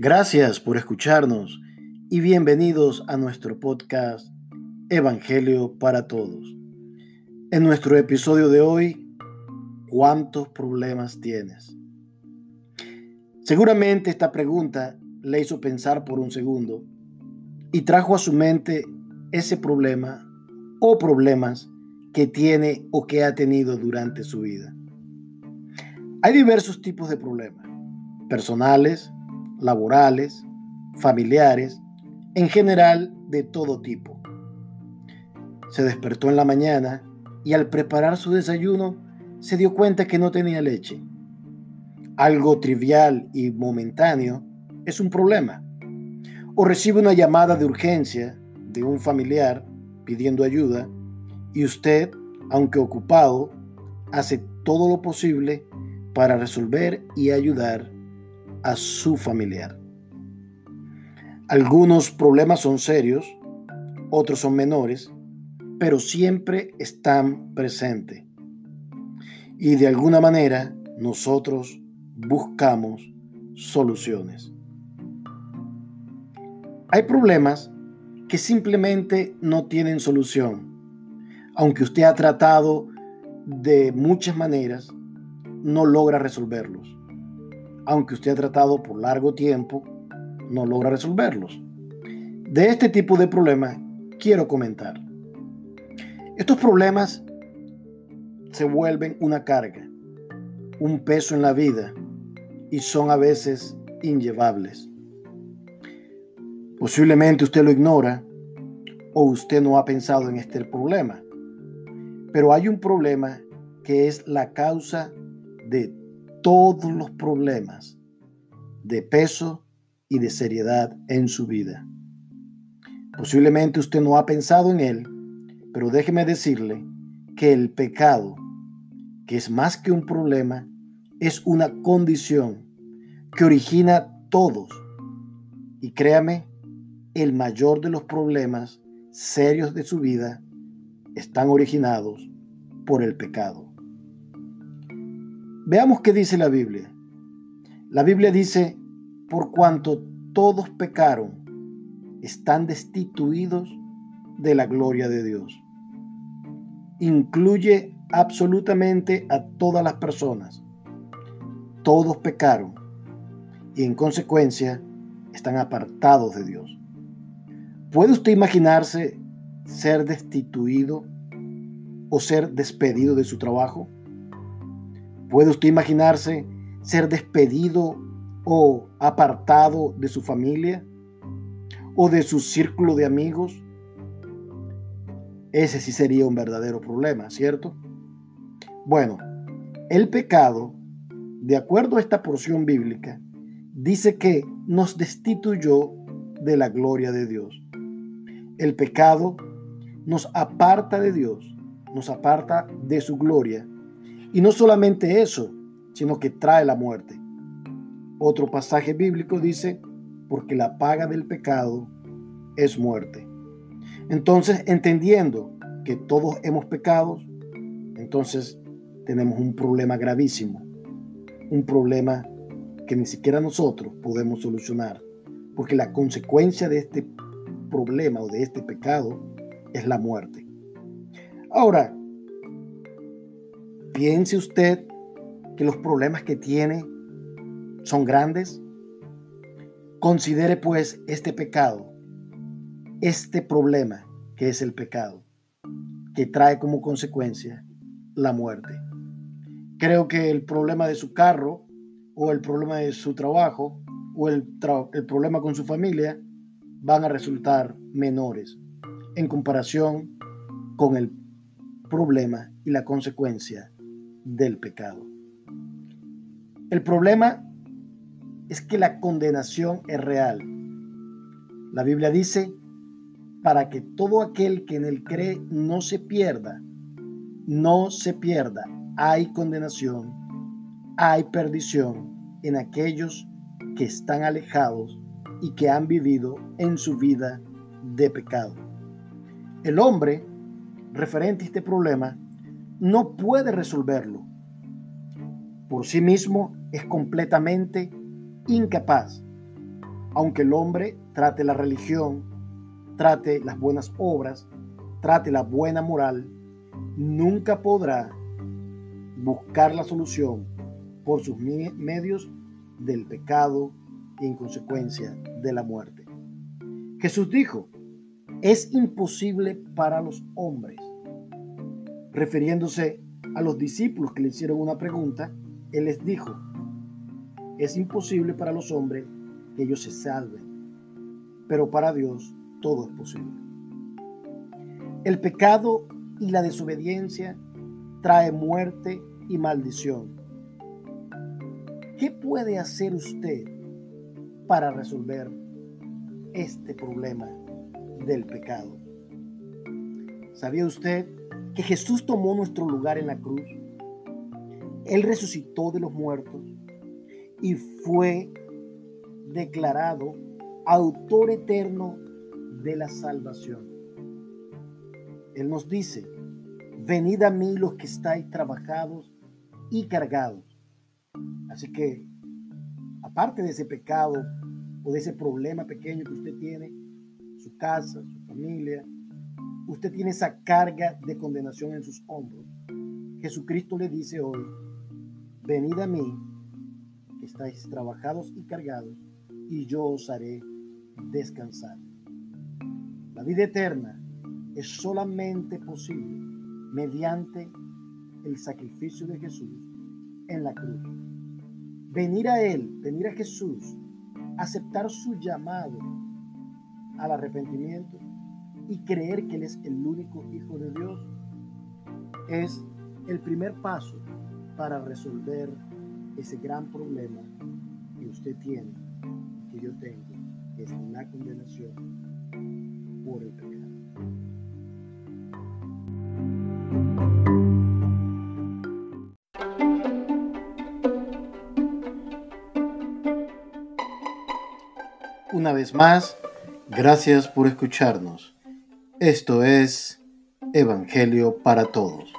Gracias por escucharnos y bienvenidos a nuestro podcast Evangelio para Todos. En nuestro episodio de hoy, ¿cuántos problemas tienes? Seguramente esta pregunta le hizo pensar por un segundo y trajo a su mente ese problema o problemas que tiene o que ha tenido durante su vida. Hay diversos tipos de problemas, personales, laborales, familiares, en general de todo tipo. Se despertó en la mañana y al preparar su desayuno se dio cuenta que no tenía leche. Algo trivial y momentáneo es un problema. O recibe una llamada de urgencia de un familiar pidiendo ayuda y usted, aunque ocupado, hace todo lo posible para resolver y ayudar a su familiar. Algunos problemas son serios, otros son menores, pero siempre están presentes. Y de alguna manera nosotros buscamos soluciones. Hay problemas que simplemente no tienen solución. Aunque usted ha tratado de muchas maneras, no logra resolverlos aunque usted ha tratado por largo tiempo, no logra resolverlos. De este tipo de problemas quiero comentar. Estos problemas se vuelven una carga, un peso en la vida y son a veces inllevables. Posiblemente usted lo ignora o usted no ha pensado en este problema, pero hay un problema que es la causa de todos los problemas de peso y de seriedad en su vida. Posiblemente usted no ha pensado en él, pero déjeme decirle que el pecado, que es más que un problema, es una condición que origina todos. Y créame, el mayor de los problemas serios de su vida están originados por el pecado. Veamos qué dice la Biblia. La Biblia dice, por cuanto todos pecaron, están destituidos de la gloria de Dios. Incluye absolutamente a todas las personas. Todos pecaron y en consecuencia están apartados de Dios. ¿Puede usted imaginarse ser destituido o ser despedido de su trabajo? ¿Puede usted imaginarse ser despedido o apartado de su familia o de su círculo de amigos? Ese sí sería un verdadero problema, ¿cierto? Bueno, el pecado, de acuerdo a esta porción bíblica, dice que nos destituyó de la gloria de Dios. El pecado nos aparta de Dios, nos aparta de su gloria y no solamente eso, sino que trae la muerte. Otro pasaje bíblico dice, porque la paga del pecado es muerte. Entonces, entendiendo que todos hemos pecado, entonces tenemos un problema gravísimo, un problema que ni siquiera nosotros podemos solucionar, porque la consecuencia de este problema o de este pecado es la muerte. Ahora, Piense usted que los problemas que tiene son grandes. Considere pues este pecado, este problema que es el pecado, que trae como consecuencia la muerte. Creo que el problema de su carro o el problema de su trabajo o el, el problema con su familia van a resultar menores en comparación con el problema y la consecuencia del pecado. El problema es que la condenación es real. La Biblia dice, para que todo aquel que en él cree no se pierda, no se pierda. Hay condenación, hay perdición en aquellos que están alejados y que han vivido en su vida de pecado. El hombre, referente a este problema, no puede resolverlo por sí mismo es completamente incapaz. Aunque el hombre trate la religión, trate las buenas obras, trate la buena moral, nunca podrá buscar la solución por sus medios del pecado y en consecuencia de la muerte. Jesús dijo, es imposible para los hombres. Refiriéndose a los discípulos que le hicieron una pregunta, Él les dijo, es imposible para los hombres que ellos se salven, pero para Dios todo es posible. El pecado y la desobediencia trae muerte y maldición. ¿Qué puede hacer usted para resolver este problema del pecado? ¿Sabía usted que Jesús tomó nuestro lugar en la cruz? Él resucitó de los muertos y fue declarado autor eterno de la salvación. Él nos dice, venid a mí los que estáis trabajados y cargados. Así que, aparte de ese pecado o de ese problema pequeño que usted tiene, su casa, su familia, usted tiene esa carga de condenación en sus hombros. Jesucristo le dice hoy, venid a mí, que estáis trabajados y cargados, y yo os haré descansar. La vida eterna es solamente posible mediante el sacrificio de Jesús en la cruz. Venir a Él, venir a Jesús, aceptar su llamado al arrepentimiento y creer que Él es el único Hijo de Dios es el primer paso para resolver ese gran problema que usted tiene, que yo tengo, es la condenación por el pecado. Una vez más, gracias por escucharnos. Esto es Evangelio para Todos.